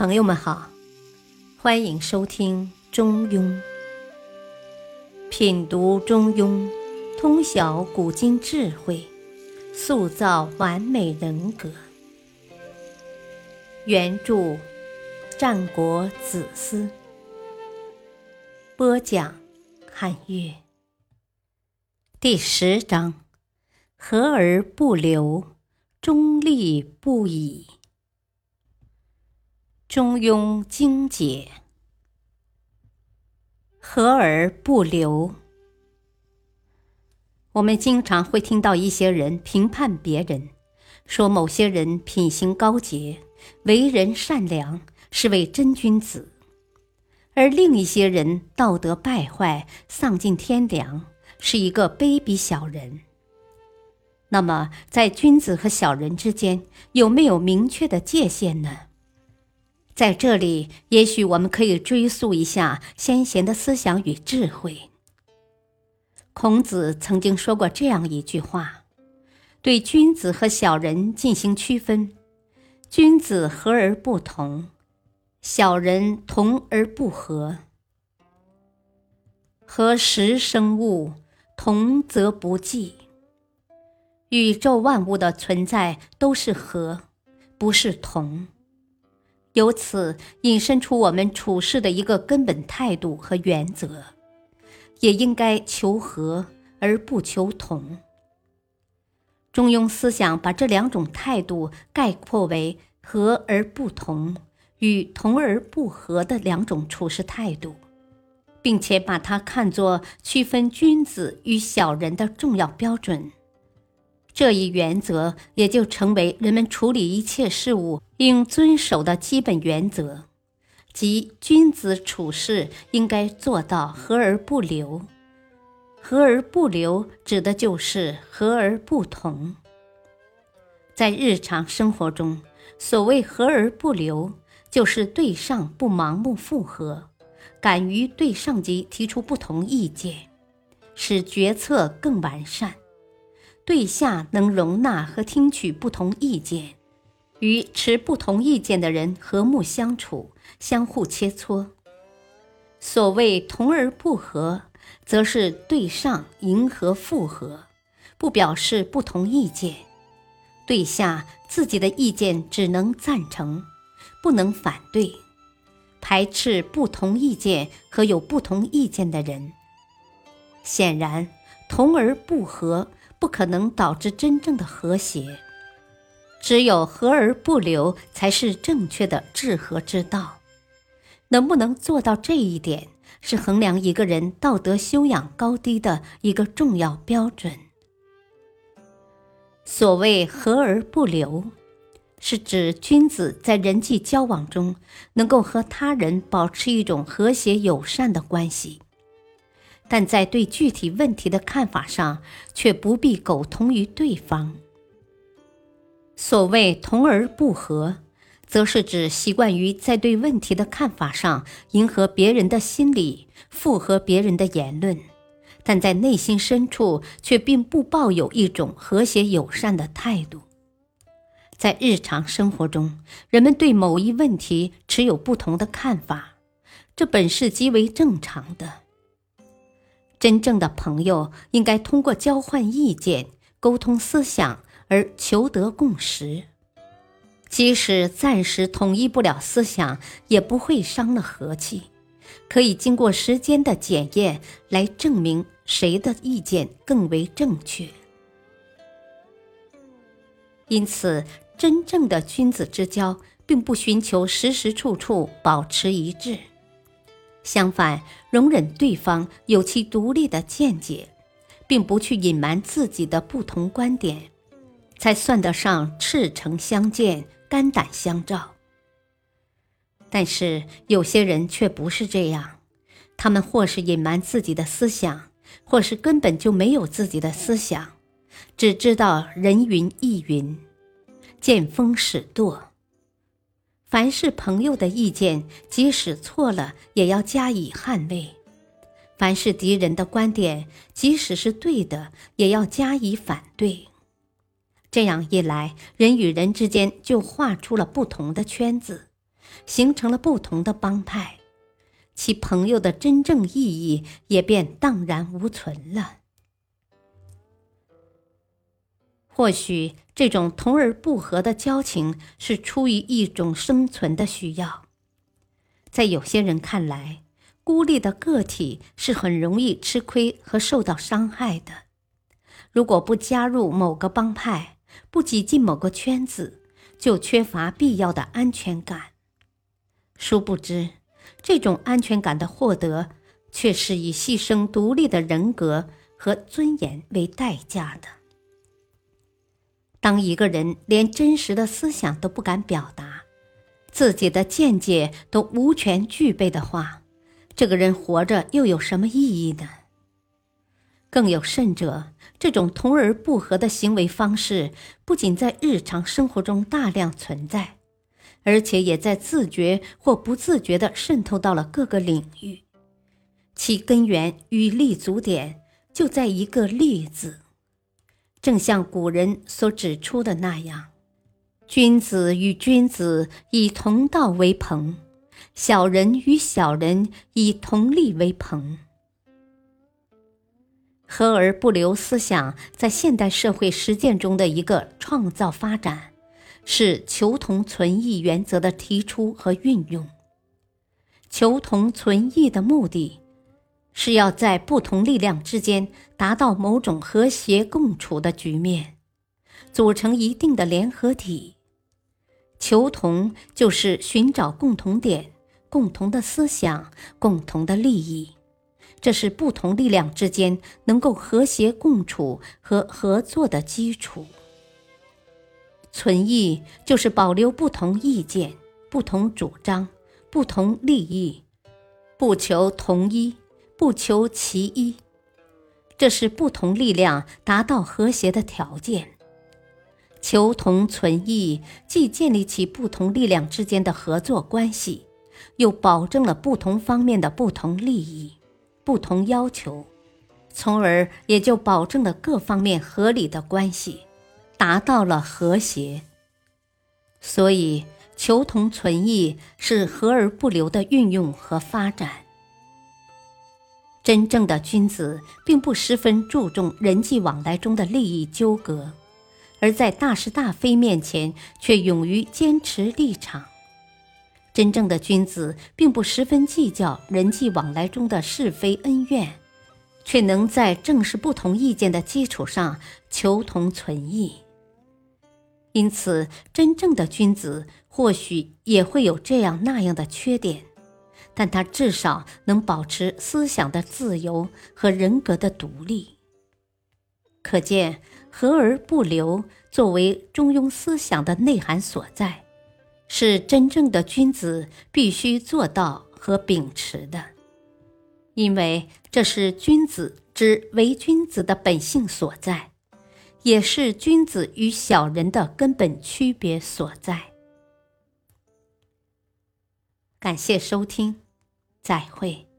朋友们好，欢迎收听《中庸》，品读《中庸》，通晓古今智慧，塑造完美人格。原著：战国子思，播讲：汉乐。第十章：和而不流，中立不已。中庸精解，和而不流。我们经常会听到一些人评判别人，说某些人品行高洁，为人善良，是位真君子；而另一些人道德败坏，丧尽天良，是一个卑鄙小人。那么，在君子和小人之间，有没有明确的界限呢？在这里，也许我们可以追溯一下先贤的思想与智慧。孔子曾经说过这样一句话：“对君子和小人进行区分，君子和而不同，小人同而不和。和时生物，同则不济。宇宙万物的存在都是和，不是同。”由此引申出我们处事的一个根本态度和原则，也应该求和而不求同。中庸思想把这两种态度概括为和而不同与同而不和的两种处事态度，并且把它看作区分君子与小人的重要标准。这一原则也就成为人们处理一切事物应遵守的基本原则，即君子处事应该做到和而不流。和而不流指的就是和而不同。在日常生活中，所谓和而不流，就是对上不盲目附和，敢于对上级提出不同意见，使决策更完善。对下能容纳和听取不同意见，与持不同意见的人和睦相处，相互切磋。所谓同而不和，则是对上迎合附和，不表示不同意见；对下自己的意见只能赞成，不能反对，排斥不同意见和有不同意见的人。显然，同而不和。不可能导致真正的和谐，只有和而不流才是正确的治和之道。能不能做到这一点，是衡量一个人道德修养高低的一个重要标准。所谓和而不流，是指君子在人际交往中能够和他人保持一种和谐友善的关系。但在对具体问题的看法上，却不必苟同于对方。所谓同而不和，则是指习惯于在对问题的看法上迎合别人的心理，附和别人的言论，但在内心深处却并不抱有一种和谐友善的态度。在日常生活中，人们对某一问题持有不同的看法，这本是极为正常的。真正的朋友应该通过交换意见、沟通思想而求得共识。即使暂时统一不了思想，也不会伤了和气。可以经过时间的检验来证明谁的意见更为正确。因此，真正的君子之交，并不寻求时时处处保持一致。相反，容忍对方有其独立的见解，并不去隐瞒自己的不同观点，才算得上赤诚相见、肝胆相照。但是有些人却不是这样，他们或是隐瞒自己的思想，或是根本就没有自己的思想，只知道人云亦云，见风使舵。凡是朋友的意见，即使错了，也要加以捍卫；凡是敌人的观点，即使是对的，也要加以反对。这样一来，人与人之间就画出了不同的圈子，形成了不同的帮派，其朋友的真正意义也便荡然无存了。或许这种同而不和的交情是出于一种生存的需要。在有些人看来，孤立的个体是很容易吃亏和受到伤害的。如果不加入某个帮派，不挤进某个圈子，就缺乏必要的安全感。殊不知，这种安全感的获得，却是以牺牲独立的人格和尊严为代价的。当一个人连真实的思想都不敢表达，自己的见解都无权具备的话，这个人活着又有什么意义呢？更有甚者，这种同而不和的行为方式不仅在日常生活中大量存在，而且也在自觉或不自觉地渗透到了各个领域，其根源与立足点就在一个“利”字。正像古人所指出的那样，君子与君子以同道为朋，小人与小人以同利为朋。和而不留思想在现代社会实践中的一个创造发展，是求同存异原则的提出和运用。求同存异的目的。是要在不同力量之间达到某种和谐共处的局面，组成一定的联合体。求同就是寻找共同点、共同的思想、共同的利益，这是不同力量之间能够和谐共处和合作的基础。存异就是保留不同意见、不同主张、不同利益，不求同一。不求其一，这是不同力量达到和谐的条件。求同存异，既建立起不同力量之间的合作关系，又保证了不同方面的不同利益、不同要求，从而也就保证了各方面合理的关系，达到了和谐。所以，求同存异是和而不留的运用和发展。真正的君子并不十分注重人际往来中的利益纠葛，而在大是大非面前却勇于坚持立场。真正的君子并不十分计较人际往来中的是非恩怨，却能在正视不同意见的基础上求同存异。因此，真正的君子或许也会有这样那样的缺点。但他至少能保持思想的自由和人格的独立。可见，和而不留作为中庸思想的内涵所在，是真正的君子必须做到和秉持的，因为这是君子之为君子的本性所在，也是君子与小人的根本区别所在。感谢收听。再会。